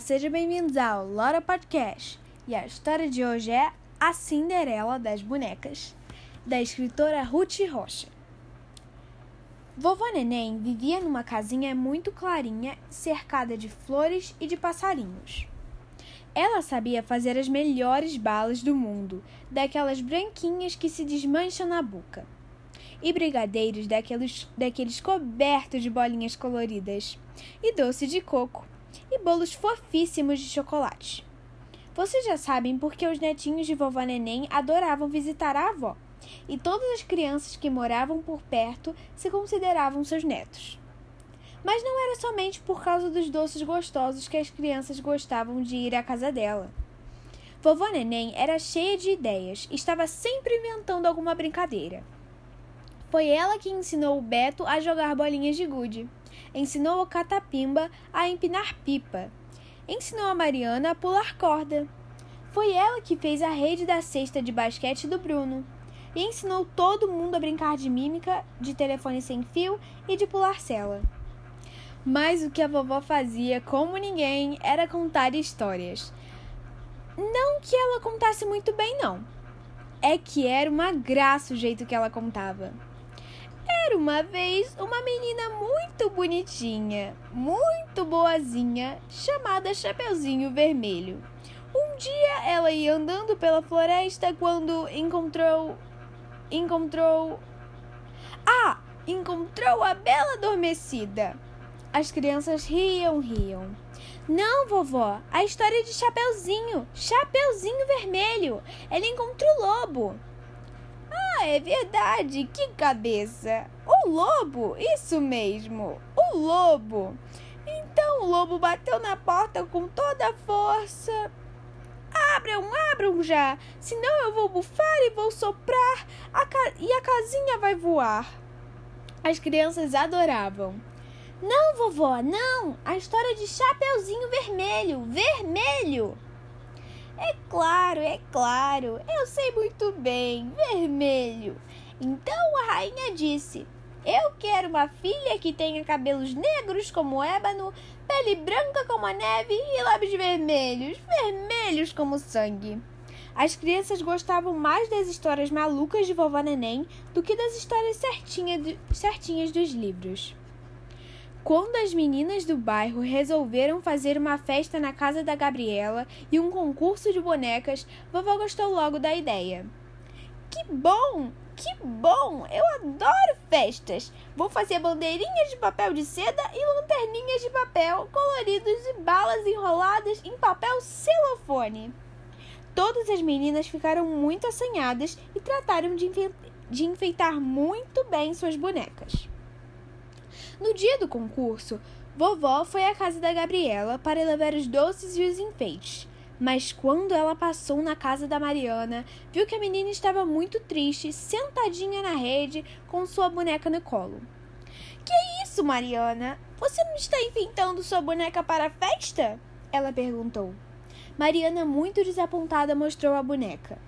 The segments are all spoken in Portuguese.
Sejam bem-vindos ao Lora Podcast. E a história de hoje é A Cinderela das Bonecas, da escritora Ruth Rocha. Vovó Neném vivia numa casinha muito clarinha, cercada de flores e de passarinhos. Ela sabia fazer as melhores balas do mundo, daquelas branquinhas que se desmancham na boca, e brigadeiros daqueles, daqueles cobertos de bolinhas coloridas, e doce de coco e bolos fofíssimos de chocolate. Vocês já sabem porque os netinhos de vovó Neném adoravam visitar a avó, e todas as crianças que moravam por perto se consideravam seus netos. Mas não era somente por causa dos doces gostosos que as crianças gostavam de ir à casa dela. Vovó Neném era cheia de ideias e estava sempre inventando alguma brincadeira. Foi ela que ensinou o Beto a jogar bolinhas de gude ensinou o Catapimba a empinar pipa. Ensinou a Mariana a pular corda. Foi ela que fez a rede da cesta de basquete do Bruno. E ensinou todo mundo a brincar de mímica, de telefone sem fio e de pular cela. Mas o que a vovó fazia, como ninguém, era contar histórias. Não que ela contasse muito bem, não. É que era uma graça o jeito que ela contava. Era uma vez uma menina muito bonitinha, muito boazinha, chamada Chapeuzinho Vermelho. Um dia ela ia andando pela floresta quando encontrou. Encontrou. Ah! Encontrou a Bela Adormecida. As crianças riam, riam. Não, vovó, a história de Chapeuzinho, Chapeuzinho Vermelho. Ela encontrou o lobo. É verdade, que cabeça! O lobo, isso mesmo, o lobo. Então o lobo bateu na porta com toda a força. Abram, abram já, senão eu vou bufar e vou soprar a e a casinha vai voar. As crianças adoravam. Não, vovó, não! A história de Chapeuzinho Vermelho, vermelho! É claro, é claro, eu sei muito bem, vermelho. Então a rainha disse: Eu quero uma filha que tenha cabelos negros como ébano, pele branca como a neve e lábios vermelhos, vermelhos como sangue. As crianças gostavam mais das histórias malucas de vovó Neném do que das histórias certinha certinhas dos livros. Quando as meninas do bairro resolveram fazer uma festa na casa da Gabriela e um concurso de bonecas, vovó gostou logo da ideia. Que bom! Que bom! Eu adoro festas! Vou fazer bandeirinhas de papel de seda e lanterninhas de papel coloridos e balas enroladas em papel celofone. Todas as meninas ficaram muito assanhadas e trataram de, de enfeitar muito bem suas bonecas. No dia do concurso, vovó foi à casa da Gabriela para levar os doces e os enfeites. Mas quando ela passou na casa da Mariana, viu que a menina estava muito triste, sentadinha na rede, com sua boneca no colo. Que isso, Mariana? Você não está enfeitando sua boneca para a festa? Ela perguntou. Mariana, muito desapontada, mostrou a boneca.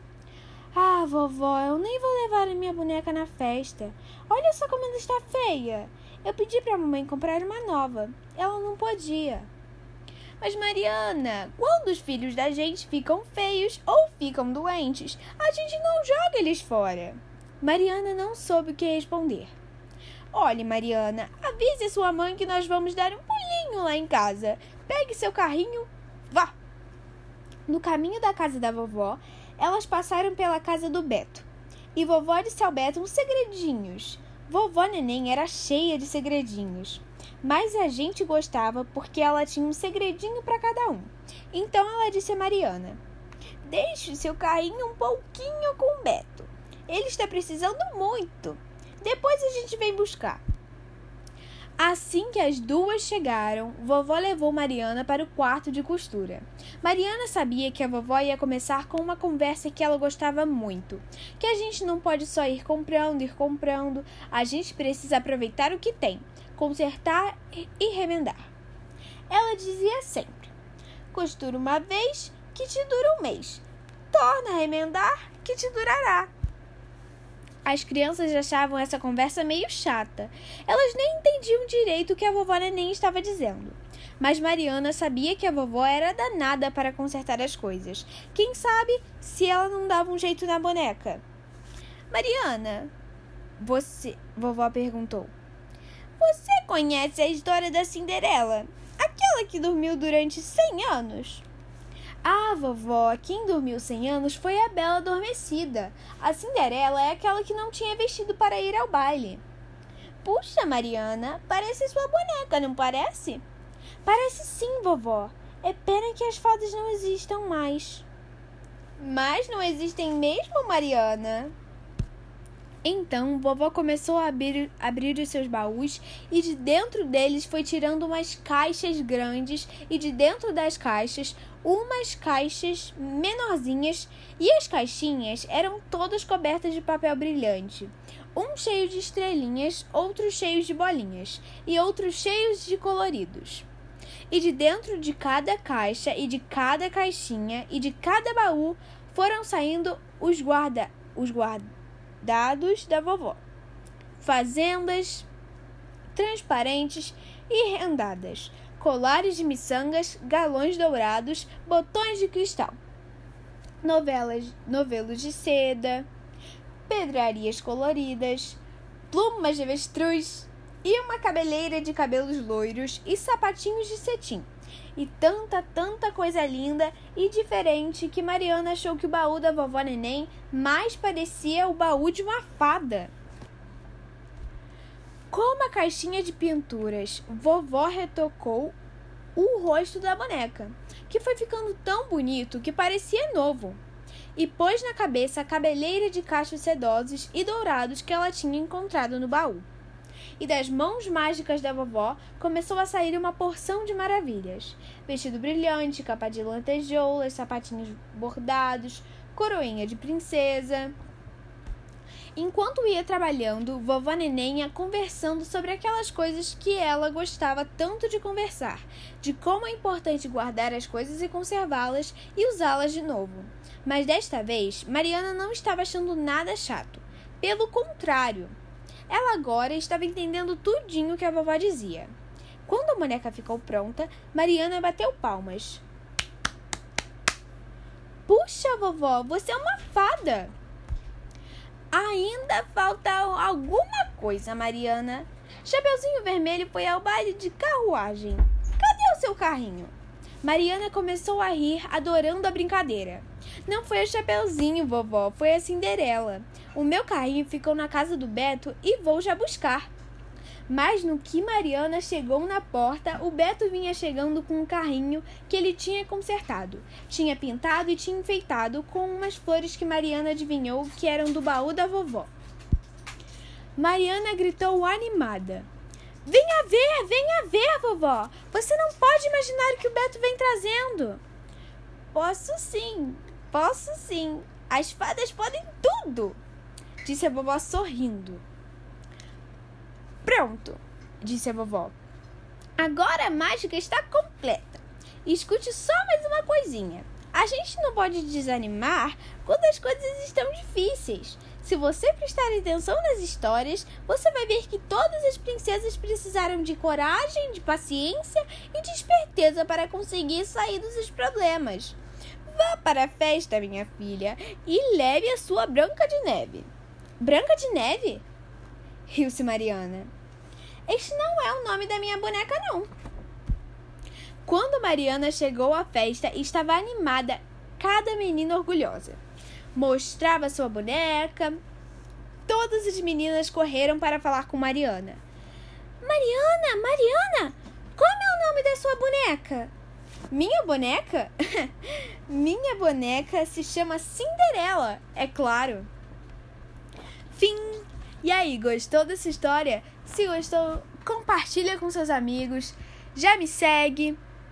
Ah, vovó, eu nem vou levar a minha boneca na festa. Olha só como ela está feia. Eu pedi para a mamãe comprar uma nova. Ela não podia. Mas Mariana, quando os filhos da gente ficam feios ou ficam doentes, a gente não joga eles fora. Mariana não soube o que responder. Olhe, Mariana, avise sua mãe que nós vamos dar um pulinho lá em casa. Pegue seu carrinho, vá. No caminho da casa da vovó, elas passaram pela casa do Beto. E vovó disse ao Beto uns segredinhos. Vovó Neném era cheia de segredinhos, mas a gente gostava porque ela tinha um segredinho para cada um. Então ela disse a Mariana: Deixe seu carrinho um pouquinho com o Beto. Ele está precisando muito. Depois a gente vem buscar. Assim que as duas chegaram, vovó levou Mariana para o quarto de costura. Mariana sabia que a vovó ia começar com uma conversa que ela gostava muito, que a gente não pode só ir comprando, ir comprando, a gente precisa aproveitar o que tem, consertar e remendar. Ela dizia sempre: costura uma vez, que te dura um mês. Torna a remendar, que te durará. As crianças achavam essa conversa meio chata. Elas nem entendiam direito o que a vovó Neném estava dizendo. Mas Mariana sabia que a vovó era danada para consertar as coisas. Quem sabe se ela não dava um jeito na boneca? Mariana, você, vovó perguntou. Você conhece a história da Cinderela? Aquela que dormiu durante 100 anos? Ah, vovó, quem dormiu 100 anos foi a Bela Adormecida. A Cinderela é aquela que não tinha vestido para ir ao baile. Puxa, Mariana, parece sua boneca, não parece? Parece sim, vovó. É pena que as fadas não existam mais. Mas não existem mesmo, Mariana? Então, vovó começou a abrir, abrir os seus baús e de dentro deles foi tirando umas caixas grandes e de dentro das caixas umas caixas menorzinhas e as caixinhas eram todas cobertas de papel brilhante. Um cheio de estrelinhas, outros cheios de bolinhas e outros cheios de coloridos. E de dentro de cada caixa e de cada caixinha e de cada baú foram saindo os guarda os guarda dados da vovó. Fazendas transparentes e rendadas, colares de miçangas, galões dourados, botões de cristal, novelas, novelos de seda, pedrarias coloridas, plumas de avestruz e uma cabeleira de cabelos loiros e sapatinhos de cetim. E tanta, tanta coisa linda e diferente que Mariana achou que o baú da vovó Neném mais parecia o baú de uma fada. Com uma caixinha de pinturas, vovó retocou o rosto da boneca, que foi ficando tão bonito que parecia novo, e pôs na cabeça a cabeleira de cachos sedosos e dourados que ela tinha encontrado no baú e das mãos mágicas da vovó começou a sair uma porção de maravilhas: vestido brilhante, capa de lantejoulas, sapatinhos bordados, coroinha de princesa. Enquanto ia trabalhando, vovó Neném ia conversando sobre aquelas coisas que ela gostava tanto de conversar, de como é importante guardar as coisas e conservá-las e usá-las de novo. Mas desta vez, Mariana não estava achando nada chato. Pelo contrário, ela agora estava entendendo tudinho que a vovó dizia. Quando a boneca ficou pronta, Mariana bateu palmas. Puxa, vovó, você é uma fada! Ainda falta alguma coisa, Mariana. Chapeuzinho Vermelho foi ao baile de carruagem. Cadê o seu carrinho? Mariana começou a rir, adorando a brincadeira. Não foi o Chapeuzinho, vovó, foi a Cinderela. O meu carrinho ficou na casa do Beto e vou já buscar. Mas no que Mariana chegou na porta, o Beto vinha chegando com um carrinho que ele tinha consertado. Tinha pintado e tinha enfeitado com umas flores que Mariana adivinhou que eram do baú da vovó. Mariana gritou animada. Venha ver, venha ver, vovó! Você não pode imaginar o que o Beto vem trazendo. Posso sim, posso sim. As fadas podem tudo disse a vovó sorrindo. Pronto, disse a vovó. Agora a mágica está completa. Escute só mais uma coisinha. A gente não pode desanimar quando as coisas estão difíceis. Se você prestar atenção nas histórias, você vai ver que todas as princesas precisaram de coragem, de paciência e de esperteza para conseguir sair dos problemas. Vá para a festa, minha filha, e leve a sua Branca de Neve. Branca de Neve? Riu-se Mariana. Este não é o nome da minha boneca, não. Quando Mariana chegou à festa, estava animada, cada menina orgulhosa. Mostrava sua boneca. Todas as meninas correram para falar com Mariana. Mariana, Mariana, qual é o nome da sua boneca? Minha boneca? Minha boneca se chama Cinderela, é claro. Fim! E aí, gostou dessa história? Se gostou, compartilha com seus amigos. Já me segue.